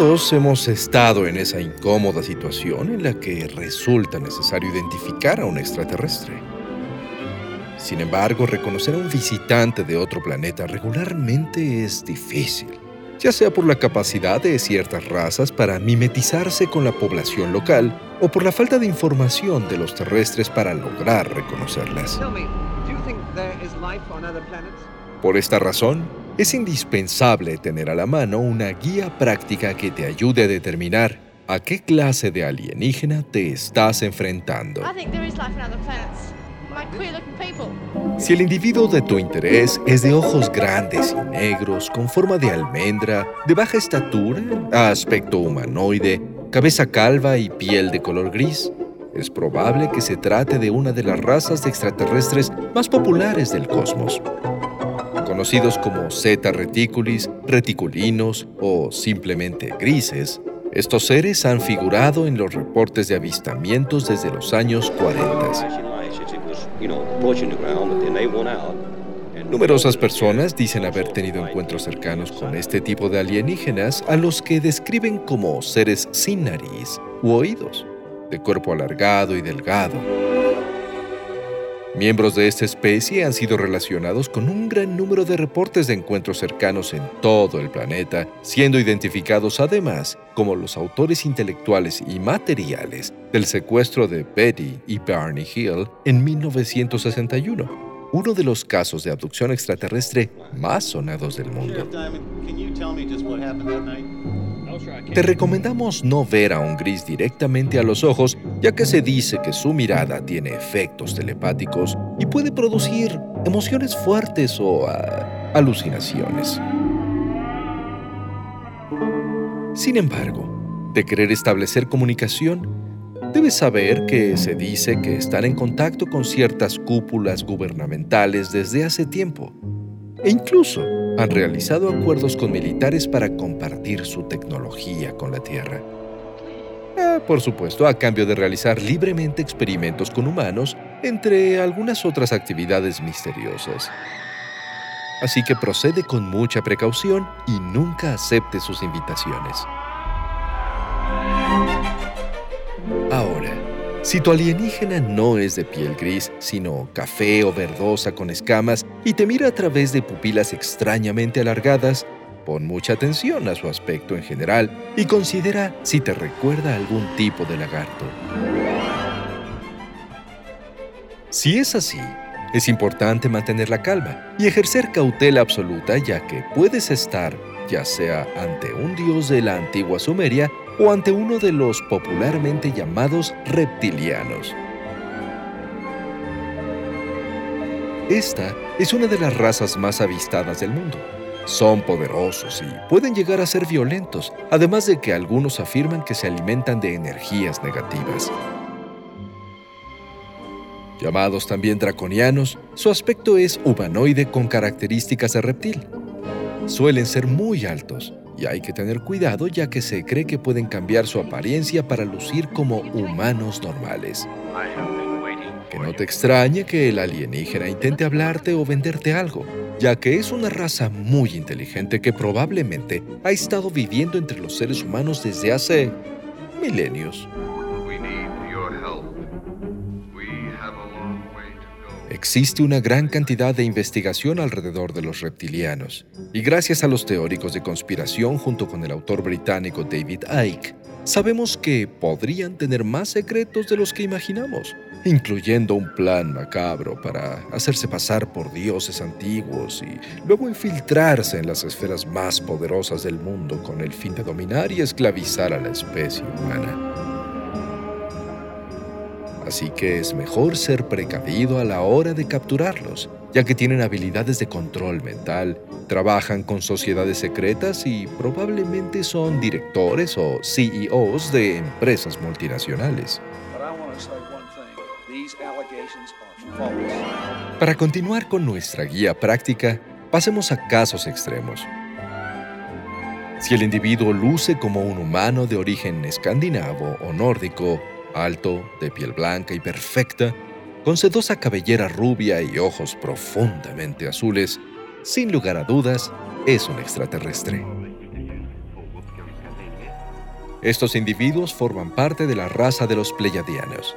Todos hemos estado en esa incómoda situación en la que resulta necesario identificar a un extraterrestre. Sin embargo, reconocer a un visitante de otro planeta regularmente es difícil, ya sea por la capacidad de ciertas razas para mimetizarse con la población local o por la falta de información de los terrestres para lograr reconocerlas. Por esta razón, es indispensable tener a la mano una guía práctica que te ayude a determinar a qué clase de alienígena te estás enfrentando. Si el individuo de tu interés es de ojos grandes y negros, con forma de almendra, de baja estatura, aspecto humanoide, cabeza calva y piel de color gris, es probable que se trate de una de las razas de extraterrestres más populares del cosmos conocidos como Zeta reticulis, reticulinos o simplemente grises, estos seres han figurado en los reportes de avistamientos desde los años 40. Numerosas personas dicen haber tenido encuentros cercanos con este tipo de alienígenas a los que describen como seres sin nariz u oídos, de cuerpo alargado y delgado Miembros de esta especie han sido relacionados con un gran número de reportes de encuentros cercanos en todo el planeta, siendo identificados además como los autores intelectuales y materiales del secuestro de Betty y Barney Hill en 1961, uno de los casos de abducción extraterrestre más sonados del mundo. Te recomendamos no ver a un gris directamente a los ojos, ya que se dice que su mirada tiene efectos telepáticos y puede producir emociones fuertes o ah, alucinaciones. Sin embargo, de querer establecer comunicación, debes saber que se dice que están en contacto con ciertas cúpulas gubernamentales desde hace tiempo e incluso han realizado acuerdos con militares para compartir su tecnología con la Tierra. Eh, por supuesto, a cambio de realizar libremente experimentos con humanos, entre algunas otras actividades misteriosas. Así que procede con mucha precaución y nunca acepte sus invitaciones. Ahora, si tu alienígena no es de piel gris, sino café o verdosa con escamas y te mira a través de pupilas extrañamente alargadas, pon mucha atención a su aspecto en general y considera si te recuerda algún tipo de lagarto. Si es así, es importante mantener la calma y ejercer cautela absoluta ya que puedes estar ya sea ante un dios de la antigua Sumeria o ante uno de los popularmente llamados reptilianos. Esta es una de las razas más avistadas del mundo. Son poderosos y pueden llegar a ser violentos, además de que algunos afirman que se alimentan de energías negativas. Llamados también draconianos, su aspecto es humanoide con características de reptil. Suelen ser muy altos, y hay que tener cuidado ya que se cree que pueden cambiar su apariencia para lucir como humanos normales. Que no te extrañe que el alienígena intente hablarte o venderte algo, ya que es una raza muy inteligente que probablemente ha estado viviendo entre los seres humanos desde hace milenios. Existe una gran cantidad de investigación alrededor de los reptilianos, y gracias a los teóricos de conspiración junto con el autor británico David Icke, sabemos que podrían tener más secretos de los que imaginamos, incluyendo un plan macabro para hacerse pasar por dioses antiguos y luego infiltrarse en las esferas más poderosas del mundo con el fin de dominar y esclavizar a la especie humana. Así que es mejor ser precavido a la hora de capturarlos ya que tienen habilidades de control mental, trabajan con sociedades secretas y probablemente son directores o CEOs de empresas multinacionales. Para continuar con nuestra guía práctica, pasemos a casos extremos. Si el individuo luce como un humano de origen escandinavo o nórdico, alto, de piel blanca y perfecta, con sedosa cabellera rubia y ojos profundamente azules, sin lugar a dudas, es un extraterrestre. Estos individuos forman parte de la raza de los Pleiadianos,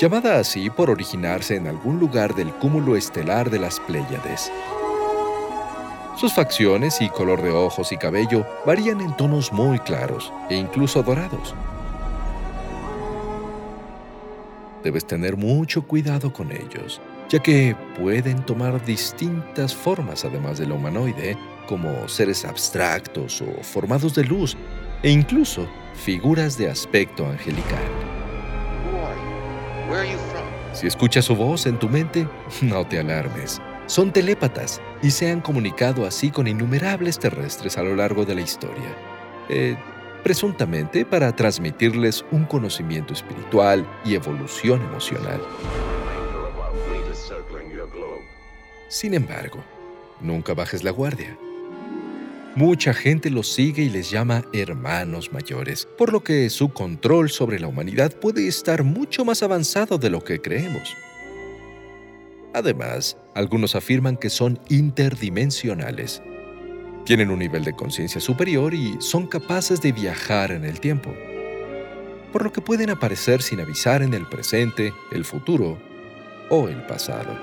llamada así por originarse en algún lugar del cúmulo estelar de las Pléyades. Sus facciones y color de ojos y cabello varían en tonos muy claros e incluso dorados. Debes tener mucho cuidado con ellos, ya que pueden tomar distintas formas además de lo humanoide, como seres abstractos o formados de luz, e incluso figuras de aspecto angelical. Si escuchas su voz en tu mente, no te alarmes. Son telépatas y se han comunicado así con innumerables terrestres a lo largo de la historia, eh, presuntamente para transmitirles un conocimiento espiritual y evolución emocional. Sin embargo, nunca bajes la guardia. Mucha gente los sigue y les llama hermanos mayores, por lo que su control sobre la humanidad puede estar mucho más avanzado de lo que creemos. Además, algunos afirman que son interdimensionales. Tienen un nivel de conciencia superior y son capaces de viajar en el tiempo, por lo que pueden aparecer sin avisar en el presente, el futuro o el pasado.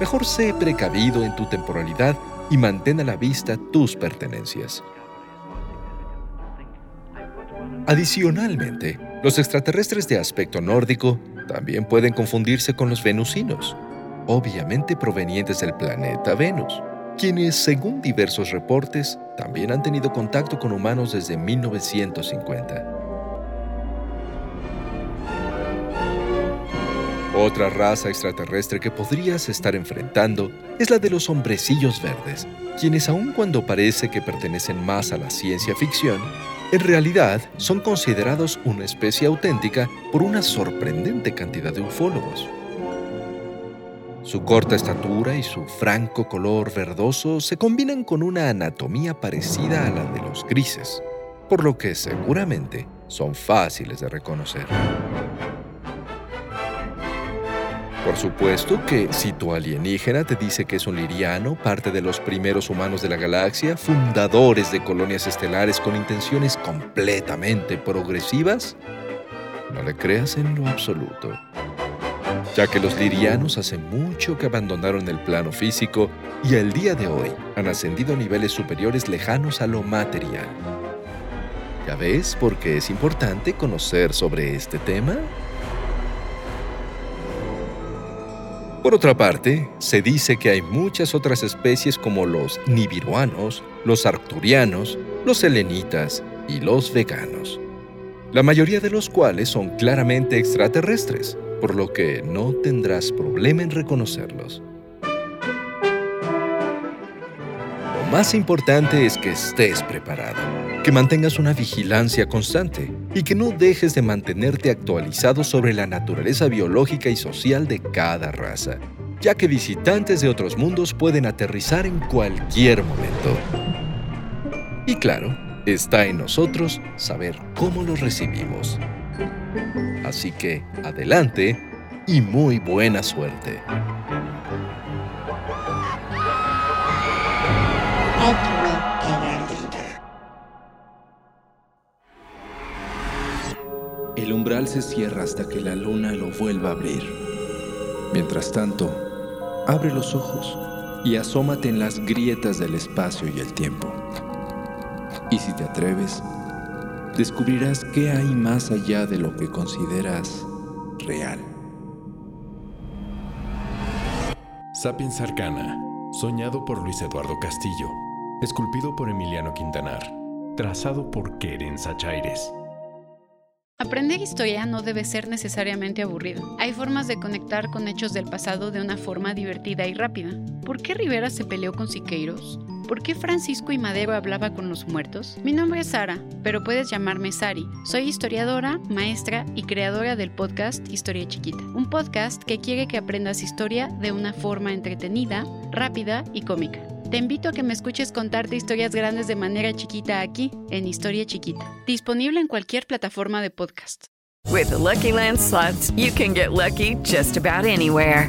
Mejor sé precavido en tu temporalidad y mantén a la vista tus pertenencias. Adicionalmente, los extraterrestres de aspecto nórdico también pueden confundirse con los venusinos, obviamente provenientes del planeta Venus, quienes, según diversos reportes, también han tenido contacto con humanos desde 1950. Otra raza extraterrestre que podrías estar enfrentando es la de los hombrecillos verdes, quienes aun cuando parece que pertenecen más a la ciencia ficción, en realidad, son considerados una especie auténtica por una sorprendente cantidad de ufólogos. Su corta estatura y su franco color verdoso se combinan con una anatomía parecida a la de los grises, por lo que seguramente son fáciles de reconocer. Por supuesto que si tu alienígena te dice que es un liriano, parte de los primeros humanos de la galaxia, fundadores de colonias estelares con intenciones completamente progresivas, no le creas en lo absoluto. Ya que los lirianos hace mucho que abandonaron el plano físico y al día de hoy han ascendido a niveles superiores lejanos a lo material. ¿Ya ves por qué es importante conocer sobre este tema? Por otra parte, se dice que hay muchas otras especies como los nibiruanos, los arcturianos, los selenitas y los veganos, la mayoría de los cuales son claramente extraterrestres, por lo que no tendrás problema en reconocerlos. Lo más importante es que estés preparado, que mantengas una vigilancia constante y que no dejes de mantenerte actualizado sobre la naturaleza biológica y social de cada raza, ya que visitantes de otros mundos pueden aterrizar en cualquier momento. Y claro, está en nosotros saber cómo los recibimos. Así que adelante y muy buena suerte. El umbral se cierra hasta que la luna lo vuelva a abrir. Mientras tanto, abre los ojos y asómate en las grietas del espacio y el tiempo. Y si te atreves, descubrirás qué hay más allá de lo que consideras real. Sapiens Arcana, soñado por Luis Eduardo Castillo, esculpido por Emiliano Quintanar, trazado por Keren Sachaires. Aprender historia no debe ser necesariamente aburrido. Hay formas de conectar con hechos del pasado de una forma divertida y rápida. ¿Por qué Rivera se peleó con Siqueiros? ¿Por qué Francisco y Madero hablaba con los muertos? Mi nombre es Sara, pero puedes llamarme Sari. Soy historiadora, maestra y creadora del podcast Historia Chiquita. Un podcast que quiere que aprendas historia de una forma entretenida, rápida y cómica. Te invito a que me escuches contarte historias grandes de manera chiquita aquí, en Historia Chiquita. Disponible en cualquier plataforma de podcast. With Lucky Land slots, you can get lucky just about anywhere.